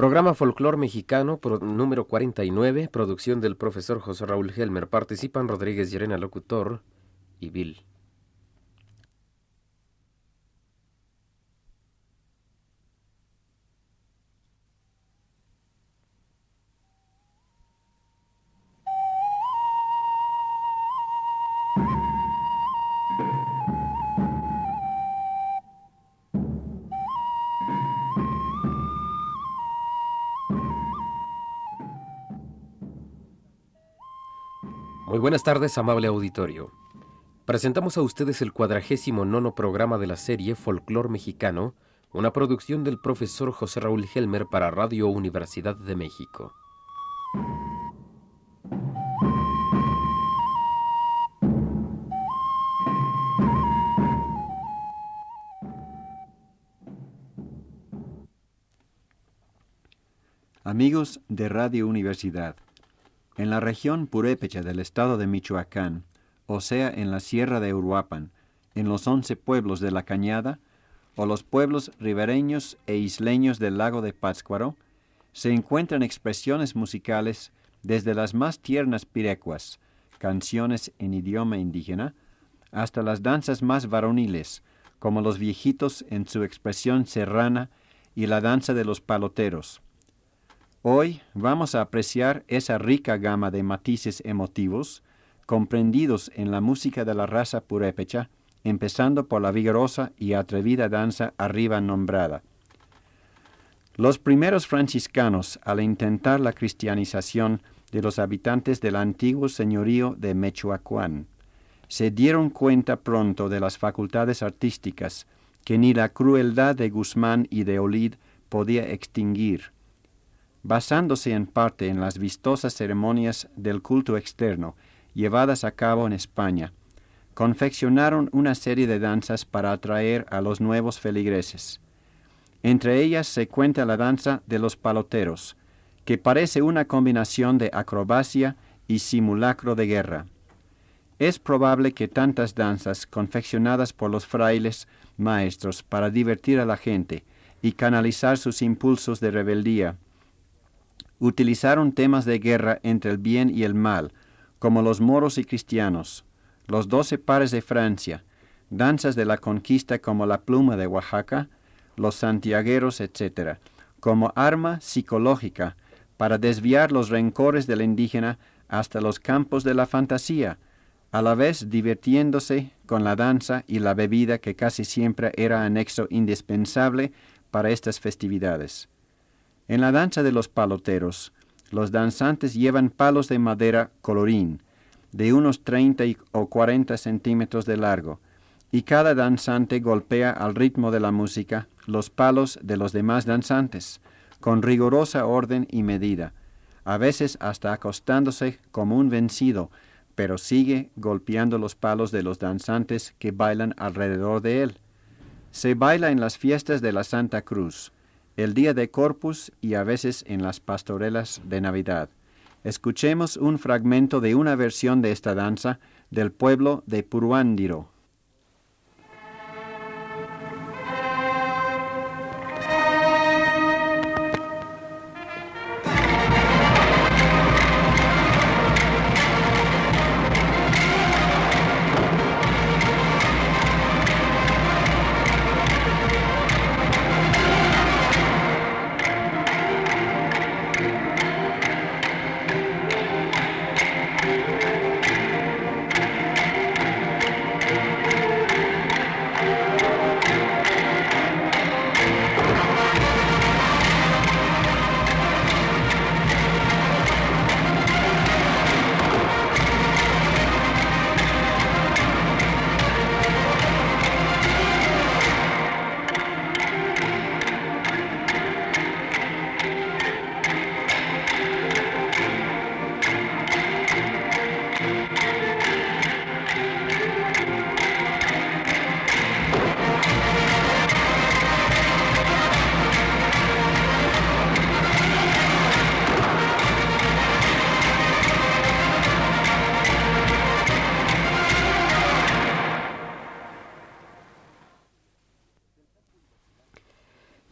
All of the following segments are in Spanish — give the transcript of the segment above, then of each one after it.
Programa Folclor Mexicano número 49, producción del profesor José Raúl Helmer. Participan Rodríguez Llerena, locutor, y Bill. Muy buenas tardes, amable auditorio. Presentamos a ustedes el cuadragésimo nono programa de la serie Folclor Mexicano, una producción del profesor José Raúl Helmer para Radio Universidad de México. Amigos de Radio Universidad, en la región purépecha del estado de Michoacán, o sea, en la sierra de Uruapan, en los once pueblos de la Cañada, o los pueblos ribereños e isleños del lago de Pátzcuaro, se encuentran expresiones musicales desde las más tiernas pirecuas, canciones en idioma indígena, hasta las danzas más varoniles, como los viejitos en su expresión serrana y la danza de los paloteros, Hoy vamos a apreciar esa rica gama de matices emotivos comprendidos en la música de la raza purépecha, empezando por la vigorosa y atrevida danza arriba nombrada. Los primeros franciscanos, al intentar la cristianización de los habitantes del antiguo señorío de Mechoacuán, se dieron cuenta pronto de las facultades artísticas que ni la crueldad de Guzmán y de Olid podía extinguir basándose en parte en las vistosas ceremonias del culto externo llevadas a cabo en España, confeccionaron una serie de danzas para atraer a los nuevos feligreses. Entre ellas se cuenta la danza de los paloteros, que parece una combinación de acrobacia y simulacro de guerra. Es probable que tantas danzas confeccionadas por los frailes maestros para divertir a la gente y canalizar sus impulsos de rebeldía utilizaron temas de guerra entre el bien y el mal, como los moros y cristianos, los doce pares de Francia, danzas de la conquista como la pluma de Oaxaca, los santiagueros, etc., como arma psicológica para desviar los rencores del indígena hasta los campos de la fantasía, a la vez divirtiéndose con la danza y la bebida que casi siempre era anexo indispensable para estas festividades. En la danza de los paloteros, los danzantes llevan palos de madera colorín, de unos 30 o 40 centímetros de largo, y cada danzante golpea al ritmo de la música los palos de los demás danzantes, con rigurosa orden y medida, a veces hasta acostándose como un vencido, pero sigue golpeando los palos de los danzantes que bailan alrededor de él. Se baila en las fiestas de la Santa Cruz, el día de Corpus y a veces en las pastorelas de Navidad. Escuchemos un fragmento de una versión de esta danza del pueblo de Puruándiro.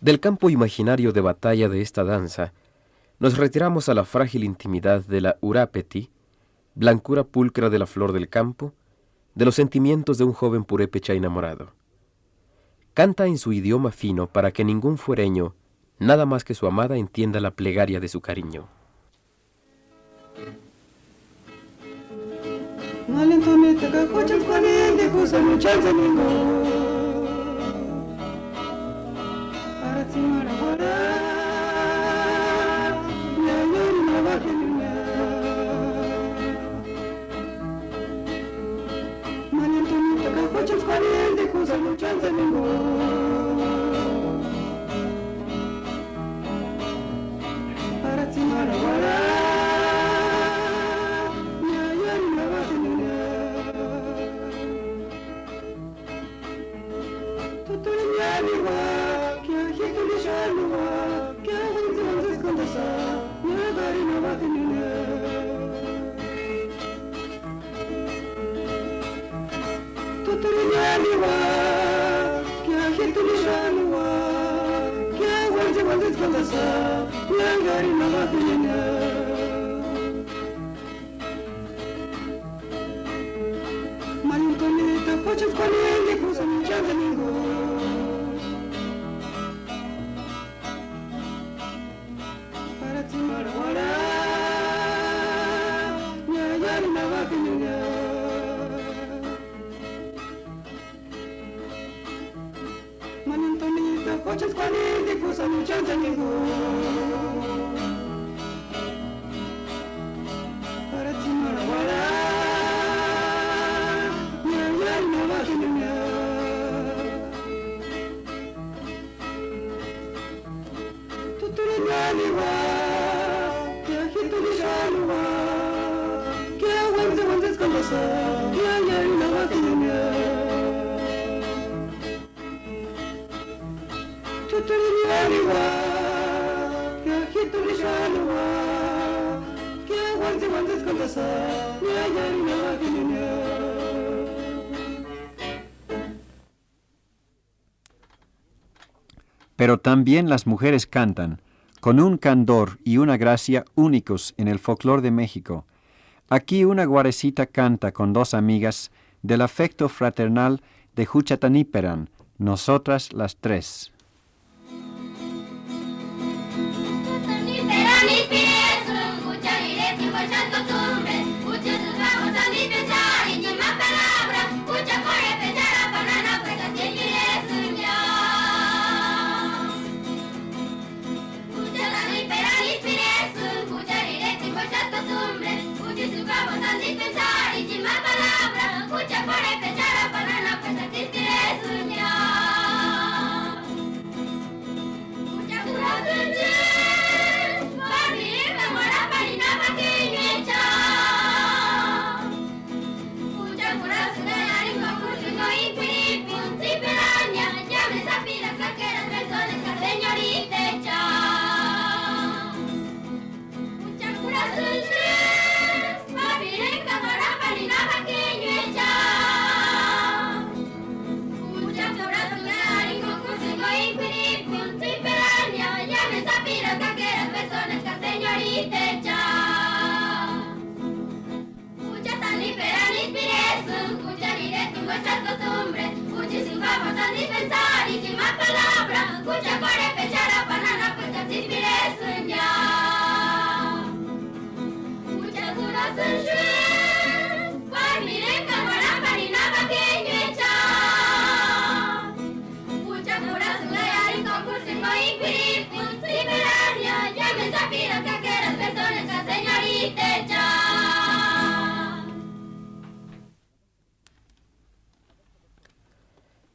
Del campo imaginario de batalla de esta danza, nos retiramos a la frágil intimidad de la Urapeti, blancura pulcra de la flor del campo, de los sentimientos de un joven purépecha enamorado. Canta en su idioma fino para que ningún fuereño, nada más que su amada, entienda la plegaria de su cariño. to what I wanna Malintoni, tapoche, squalien, que cruzan, chanzan, y 不散不讲战 Pero también las mujeres cantan, con un candor y una gracia únicos en el folclore de México. Aquí una guarecita canta con dos amigas del afecto fraternal de Juchataníperan, nosotras las tres.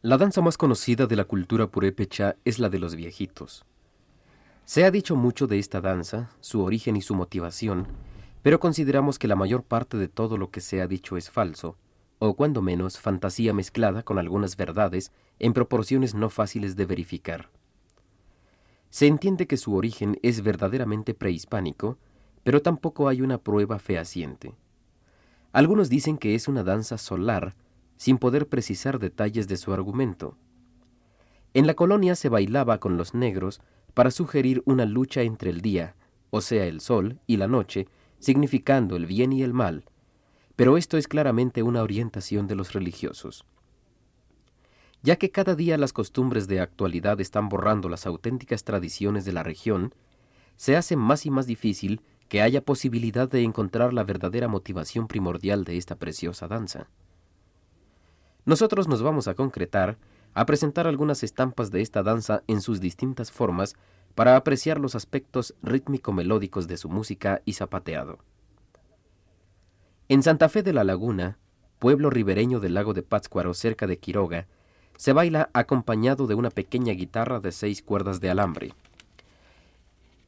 La danza más conocida de la cultura purépecha es la de los viejitos. Se ha dicho mucho de esta danza, su origen y su motivación, pero consideramos que la mayor parte de todo lo que se ha dicho es falso, o cuando menos fantasía mezclada con algunas verdades en proporciones no fáciles de verificar. Se entiende que su origen es verdaderamente prehispánico, pero tampoco hay una prueba fehaciente. Algunos dicen que es una danza solar sin poder precisar detalles de su argumento. En la colonia se bailaba con los negros para sugerir una lucha entre el día, o sea, el sol, y la noche, significando el bien y el mal, pero esto es claramente una orientación de los religiosos. Ya que cada día las costumbres de actualidad están borrando las auténticas tradiciones de la región, se hace más y más difícil que haya posibilidad de encontrar la verdadera motivación primordial de esta preciosa danza. Nosotros nos vamos a concretar a presentar algunas estampas de esta danza en sus distintas formas para apreciar los aspectos rítmico-melódicos de su música y zapateado. En Santa Fe de la Laguna, pueblo ribereño del lago de Pátzcuaro cerca de Quiroga, se baila acompañado de una pequeña guitarra de seis cuerdas de alambre.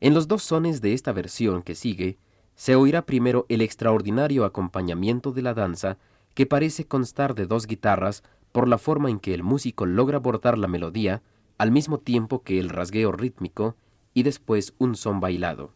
En los dos sones de esta versión que sigue, se oirá primero el extraordinario acompañamiento de la danza que parece constar de dos guitarras por la forma en que el músico logra abordar la melodía al mismo tiempo que el rasgueo rítmico y después un son bailado.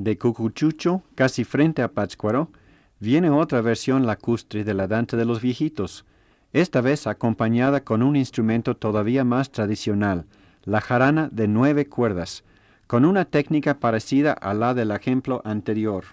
De Cucuchucho, casi frente a Pátzcuaro, viene otra versión lacustre de la danza de los viejitos, esta vez acompañada con un instrumento todavía más tradicional, la jarana de nueve cuerdas, con una técnica parecida a la del ejemplo anterior.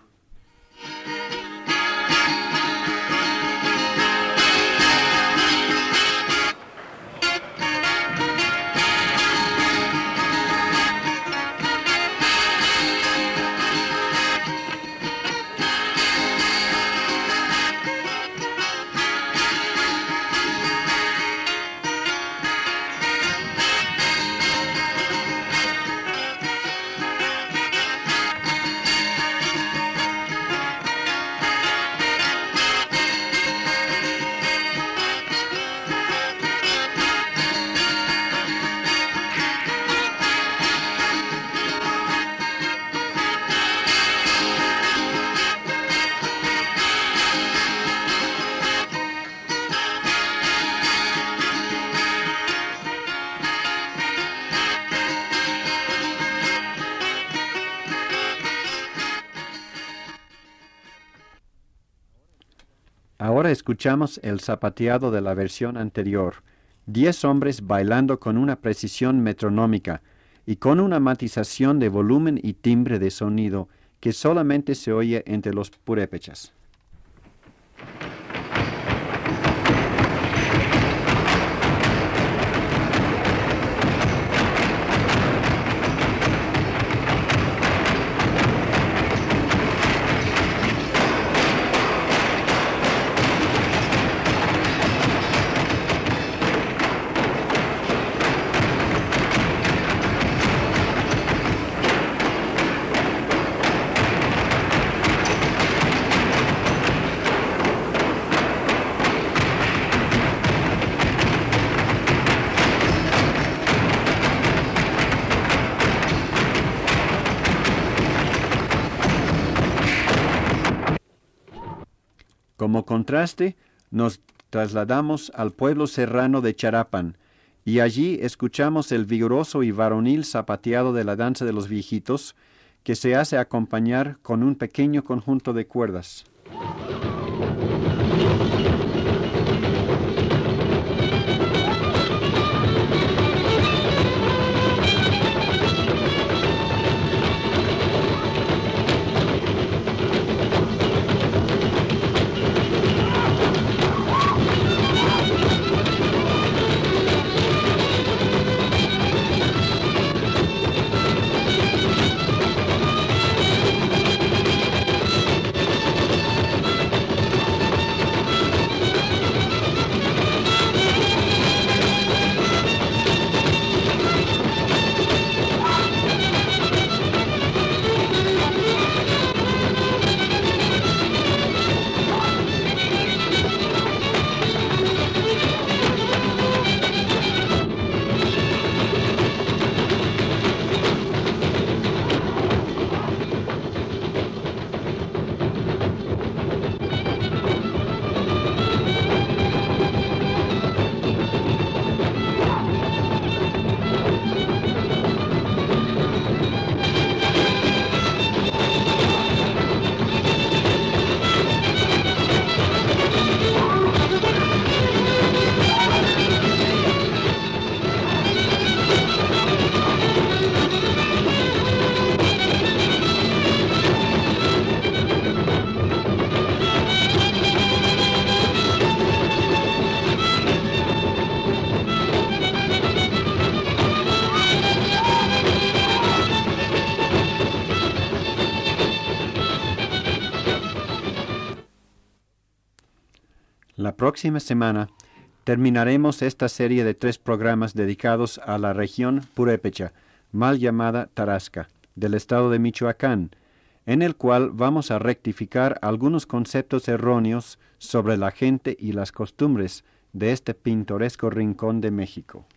Escuchamos el zapateado de la versión anterior, diez hombres bailando con una precisión metronómica y con una matización de volumen y timbre de sonido que solamente se oye entre los purépechas. Contraste, nos trasladamos al pueblo serrano de Charapan, y allí escuchamos el vigoroso y varonil zapateado de la danza de los viejitos, que se hace acompañar con un pequeño conjunto de cuerdas. La próxima semana terminaremos esta serie de tres programas dedicados a la región purépecha, mal llamada Tarasca, del estado de Michoacán, en el cual vamos a rectificar algunos conceptos erróneos sobre la gente y las costumbres de este pintoresco rincón de México.